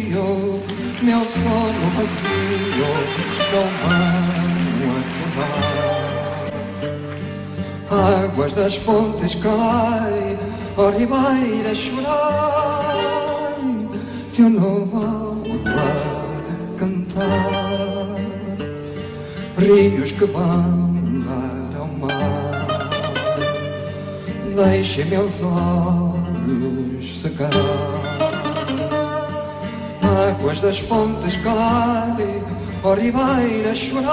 Rio, meu sono vazio não vão acabar. Águas das fontes cai, ó ribeira chorai, que eu não vou lá cantar. Rios que vão dar ao mar, deixem meus olhos secar. Águas das fontes cai, ó ribeira chorai,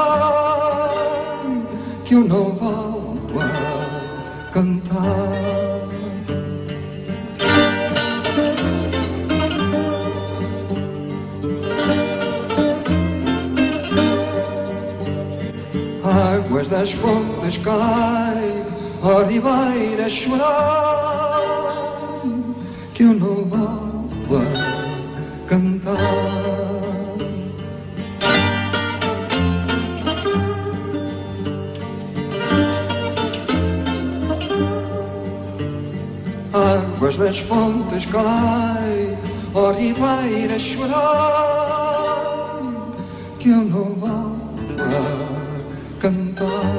que eu não volto a cantar. Águas das fontes cai, ó ribeira chorai, que eu não a cantar. Águas das fontes cai, ó ribeira chorai, que eu não a cantar.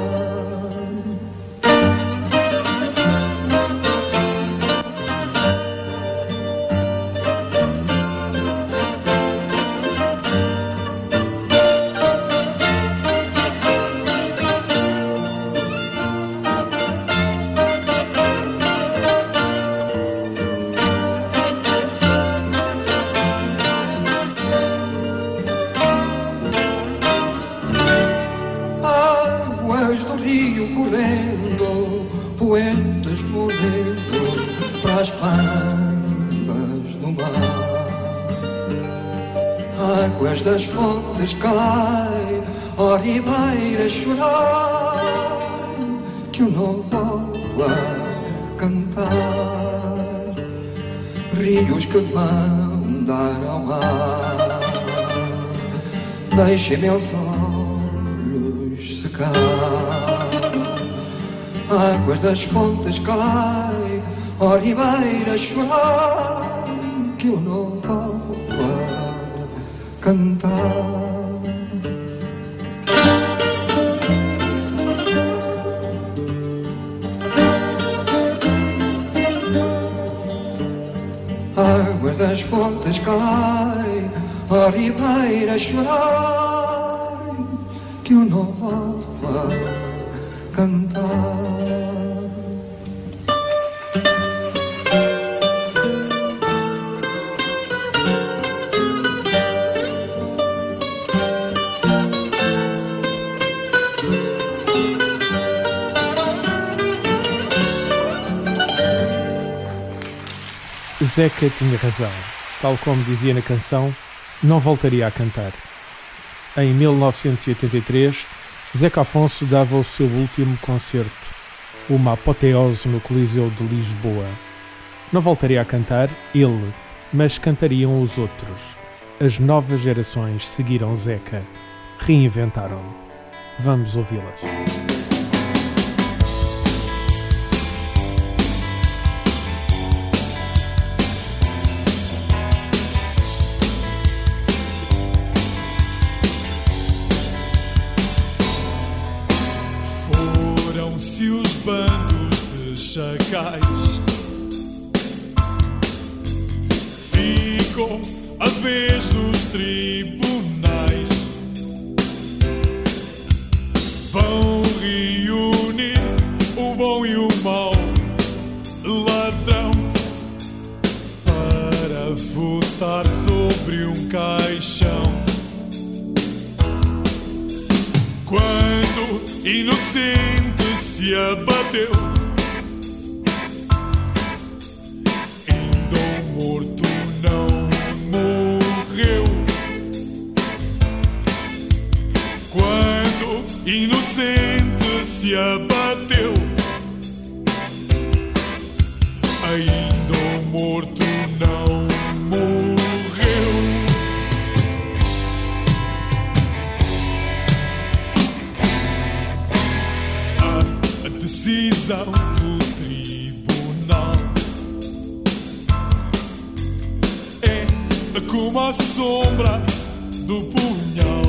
Águas das fontes cai, ó ribeira chorai, que eu não vou a cantar. Rios que vão dar ao mar, deixem meus olhos secar. Águas das fontes cai, ó ribeira chorai, que volto a cantar. Águas das fontes cai, ó ribeira chorai, que volto a cantar. Zeca tinha razão. Tal como dizia na canção, não voltaria a cantar. Em 1983, Zeca Afonso dava o seu último concerto, uma apoteose no Coliseu de Lisboa. Não voltaria a cantar ele, mas cantariam os outros. As novas gerações seguiram Zeca, reinventaram-no. Vamos ouvi-las. a vez dos tribunais. Vão reunir o bom e o mau, ladrão, para votar sobre um caixão. Quando inocente se abateu como a sombra do punhal.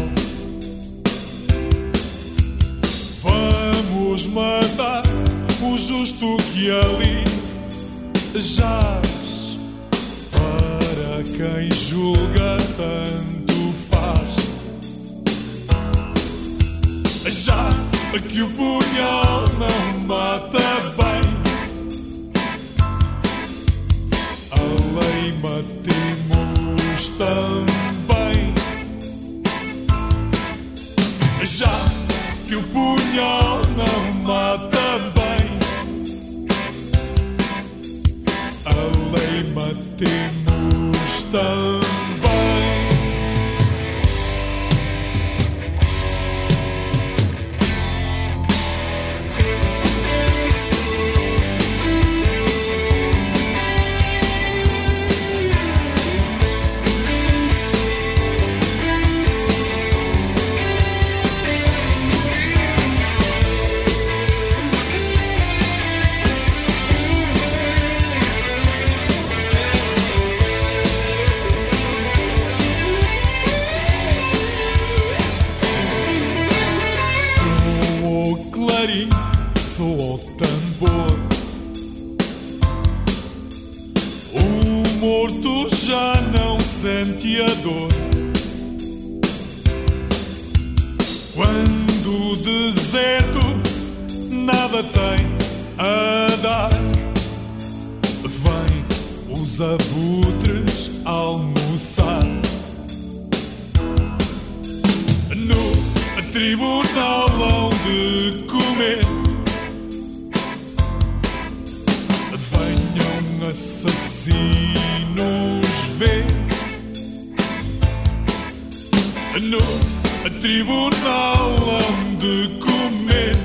Vamos matar o justo que ali jaz. Para quem julga, tanto faz. Já que o punhal não mata bem, a lei matemos também. Já que o punhal não mata bem, a lei matemos também. No tribunal hão de comer.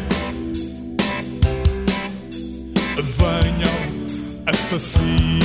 Venham assassinos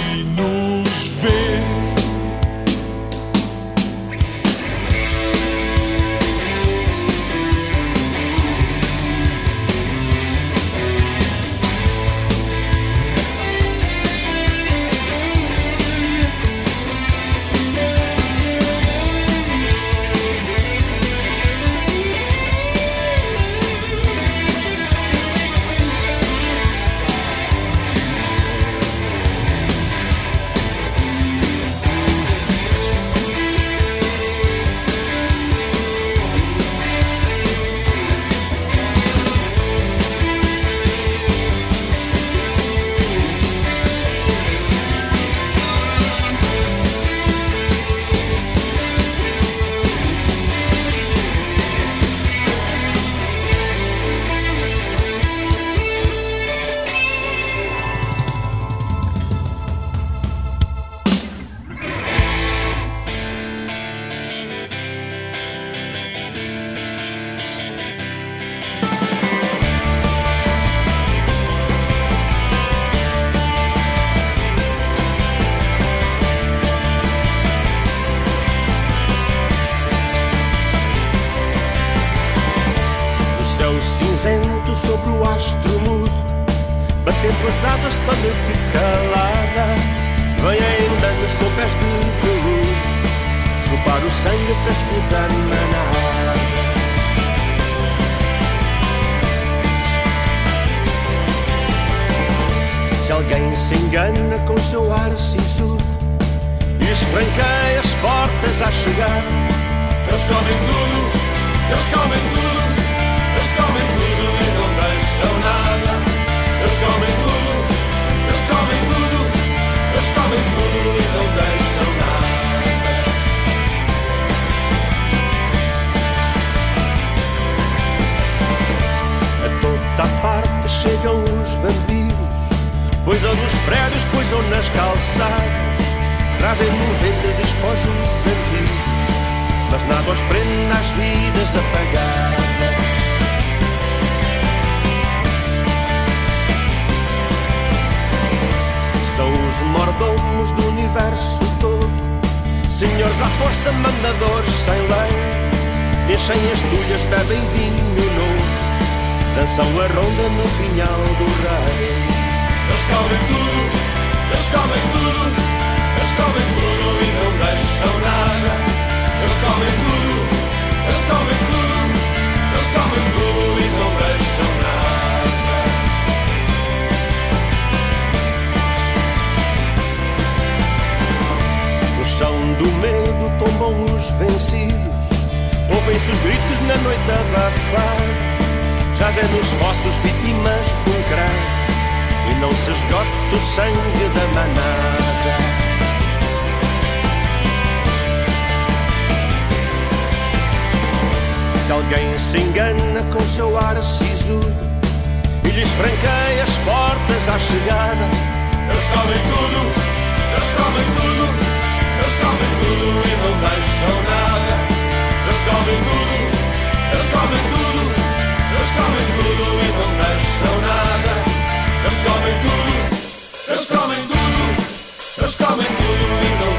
Tranquei as portas a chegar. Eles comem tudo, eles comem tudo, eles comem tudo e não deixam nada. Eles comem tudo, eles comem tudo, eles comem tudo e não deixam nada. A toda parte chegam os vampiros, poisam nos prédios, poisam nas calçadas. Trazem noventa despojos antigos Mas nada os prende nas vidas apagadas. São os mordomos do universo todo Senhores à força, mandadores sem lei Enchem as tulhas, bebem vinho novo Dançam a ronda no pinhal do rei. Eles comem tudo, eles comem tudo, eles comem tudo e não deixam nada. Eles comem tudo, eles comem tudo, eles comem tudo e não deixam nada. No chão do medo tombam os vencidos Ouvem-se os gritos na noite abafada Jazem nos fossos vítimas de um e não se esgota o sangue da manada. Se alguém se engana com seu ar sisudo e lhes franqueia as portas à chegada, Eles comem tudo, eles comem tudo, eles comem tudo e não deixam nada. Eles comem tudo, eles comem tudo, eles comem tudo e não deixam nada. Eles comem tudo, eles comem tudo, eles comem tudo e não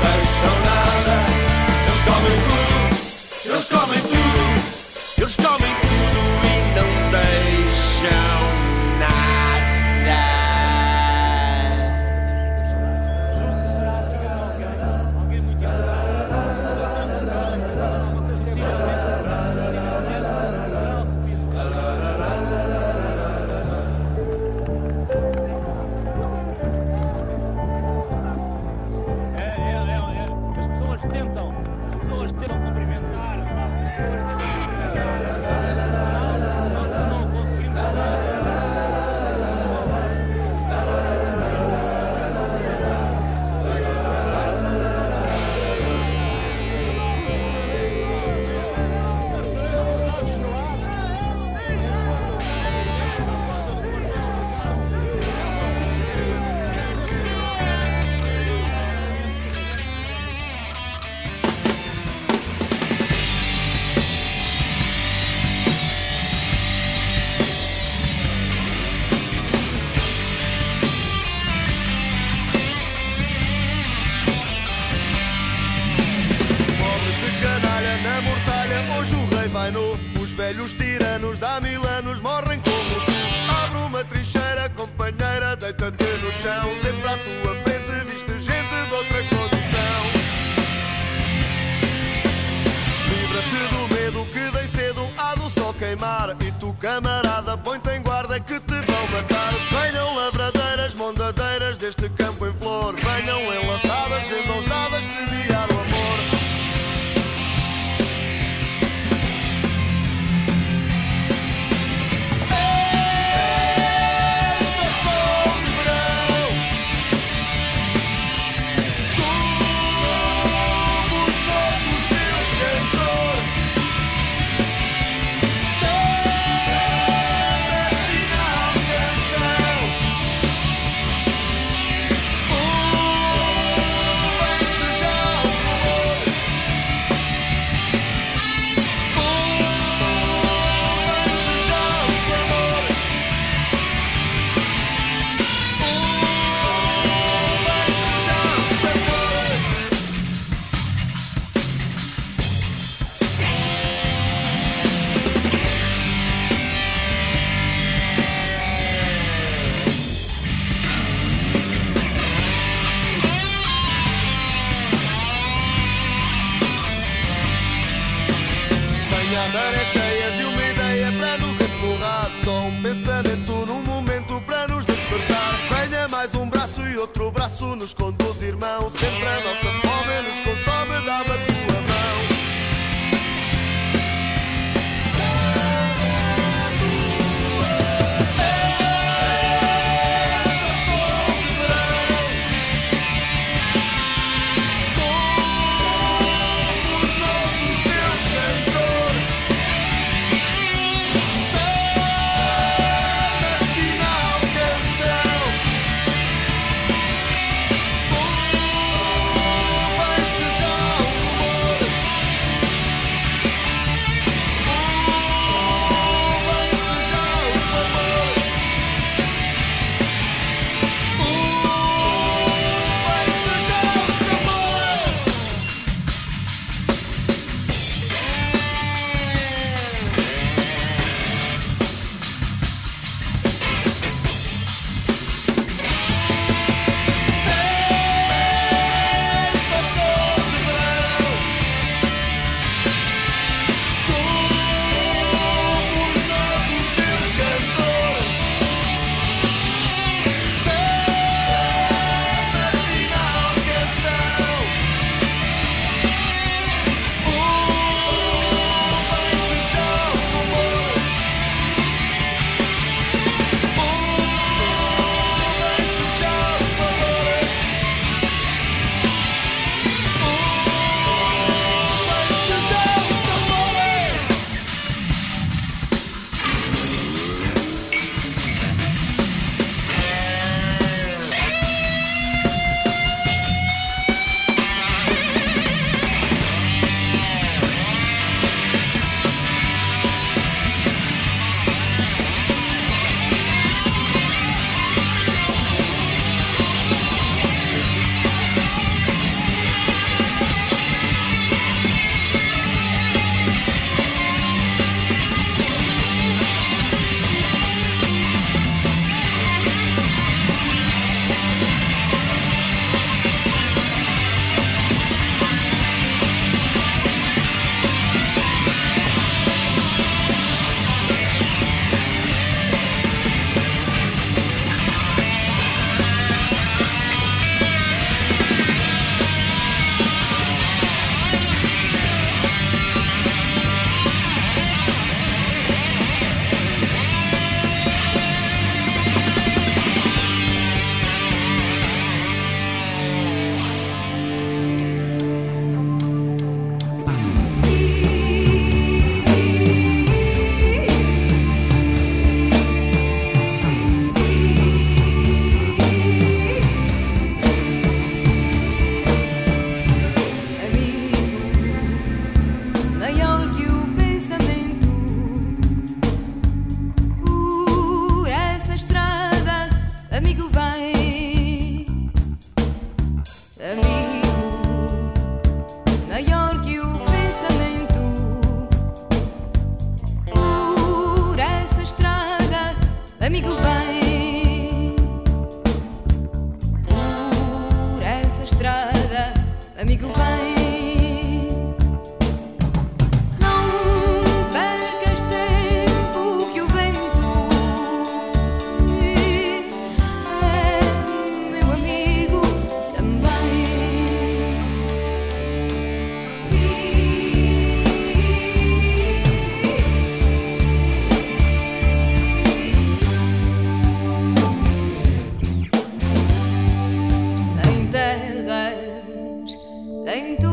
em todas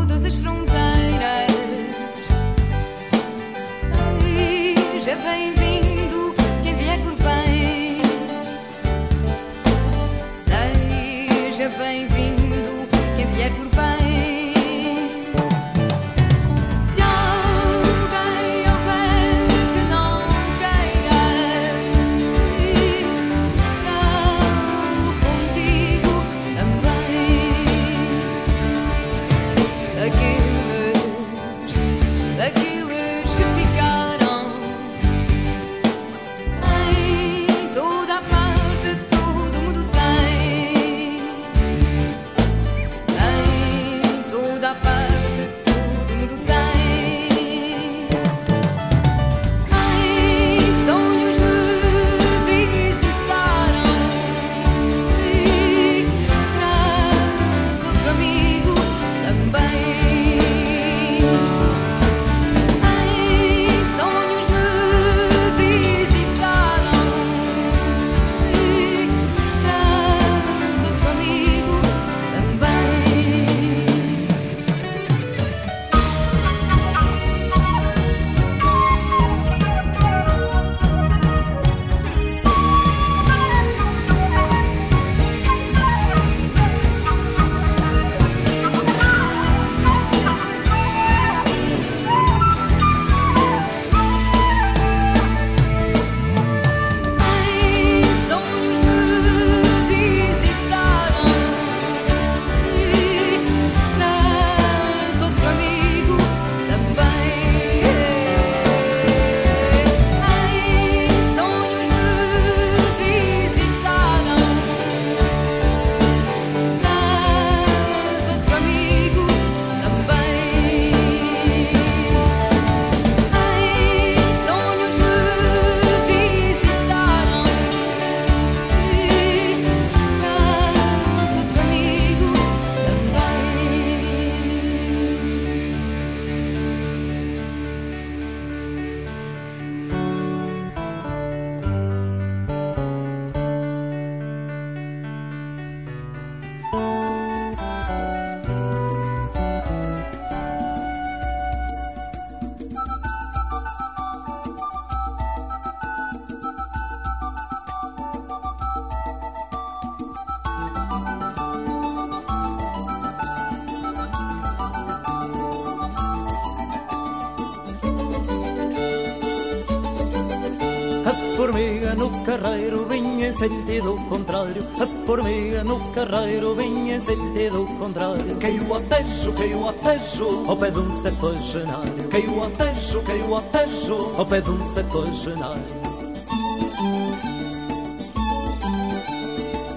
carreiro vinha em sentido contrário. Caiu ao tejo, caiu ao tejo Ao pé de um sacogenário Caiu ao tejo, caiu ao tejo Ao pé de um sacogenário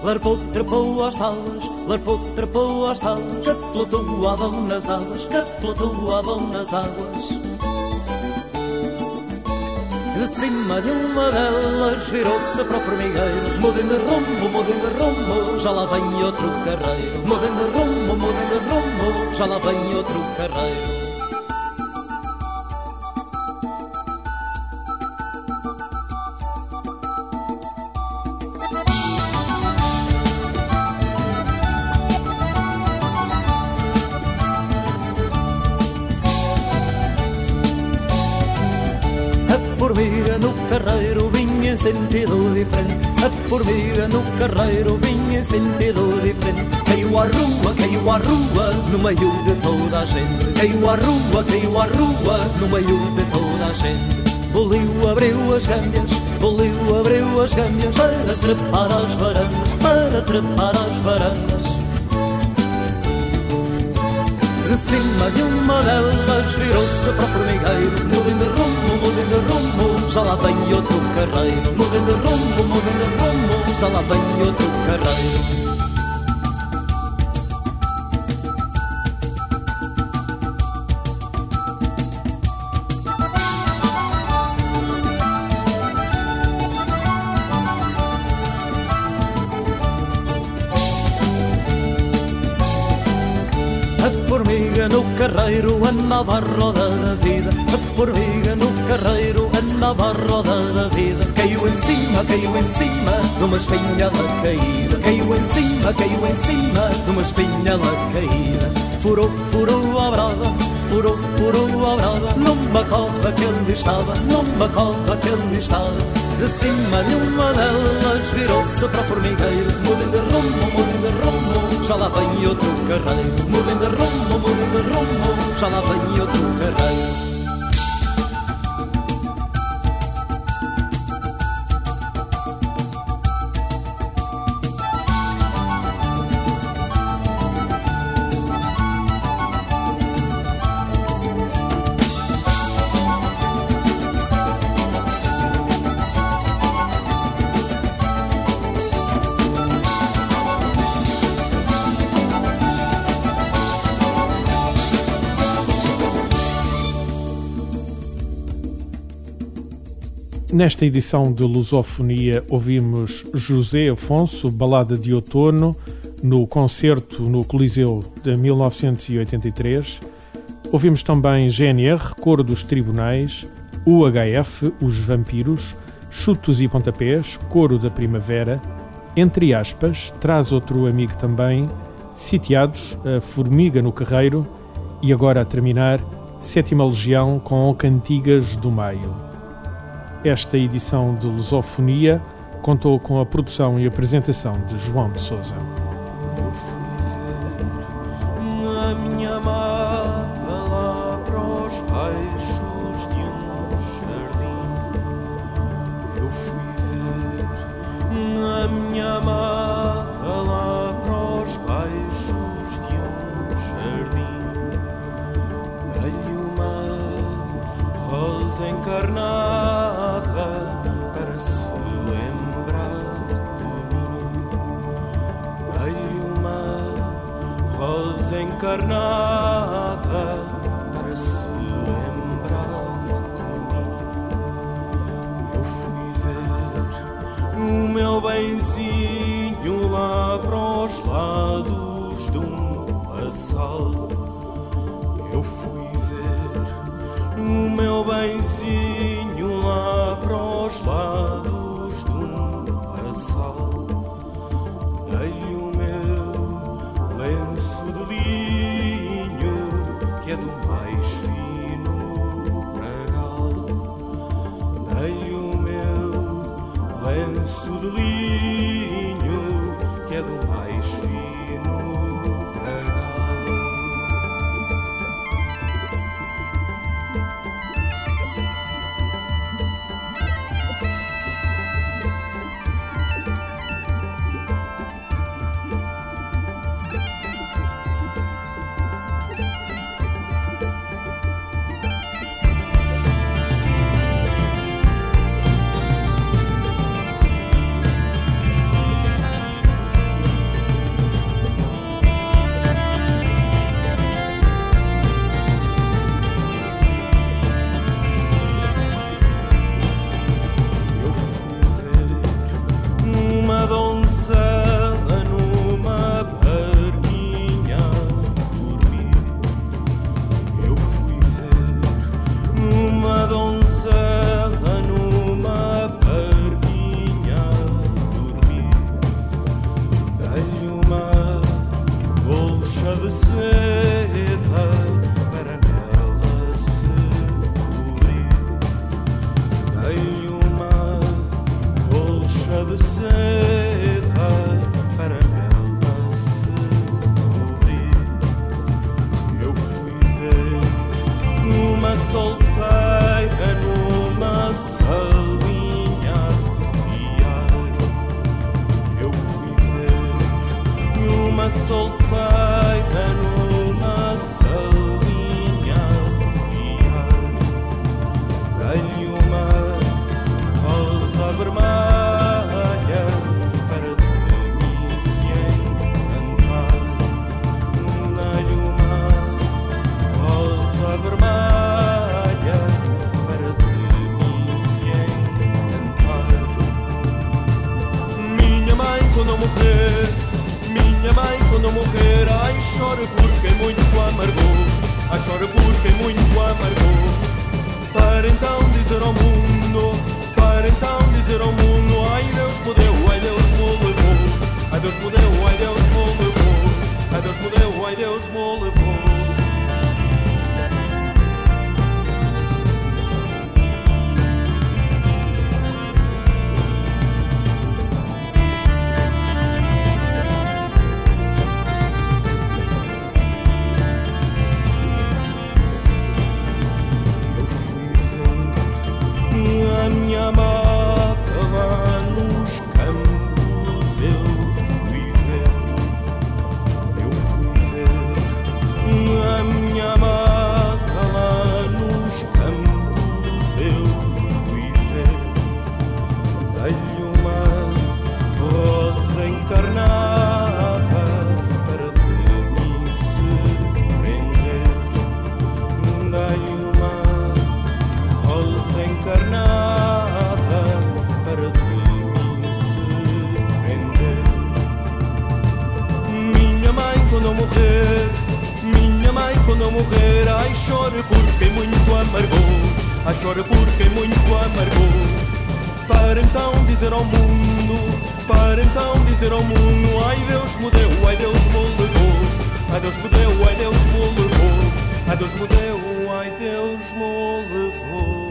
Larpou, trepou às talas Larpou, trepou às talas Que flutuavam nas águas Que flutuavam nas águas de cima de uma delas virou-se para o formigueiro. Mudem de rumo, mudem de rumo, já lá vem outro carreiro. Mudem de rumo, mudem de rumo, já lá vem outro carreiro sentido diferente. A formiga no carreiro vinha em sentido diferente. Caiu à rua, caiu à rua, no meio de toda a gente. Caiu à rua, caiu à rua, no meio de toda a gente. Boliu abriu as gâmbias, boliu abriu as gâmbias Para trepar às varandas, para trepar às varandas De cima de uma delas virou-se para o formigueiro Mudem de rumo, mudem de rumo, já lá vem outro carreiro. Mudem de rumo, mudem de rumo, já lá vem outro carreiro. Carreiro andava a roda da vida. A formiga no carreiro andava a roda da vida. Caiu em cima, caiu em cima de uma espinhela caída Caiu em cima, caiu em cima de uma espinhela caída Furou, furou a brava, furou, furou a brava Numa cova que ele estava, numa cova que ele estava de cima de uma delas virou-se para o formigueiro Mudem de rumo, mudem de rumo, já lá vem outro carreiro Mudem de rumo, mudem de rumo, já lá vem outro carreiro Nesta edição de Lusofonia ouvimos José Afonso, Balada de Outono, no concerto no Coliseu de 1983. Ouvimos também GNR, Coro dos Tribunais, UHF, Os Vampiros, Chutos e Pontapés, Coro da Primavera, entre aspas, traz outro amigo também, Sitiados, a Formiga no Carreiro e agora a terminar, Sétima Legião com Cantigas do Maio. Esta edição de Lusofonia contou com a produção e apresentação de João de Souza. Minha mata encarnada para se lembrar de mim. Eu fui ver o meu benzinho lá para os lados eu morrer, minha mãe, quando eu morrer, ai chore por quem muito amargou, ai chore por quem muito amargou. Para então dizer ao mundo, para então dizer ao mundo, ai Deus me deu, ai Deus me levou, ai Deus me deu, ai Deus me levou, ai Deus me deu, ai Deus me levou.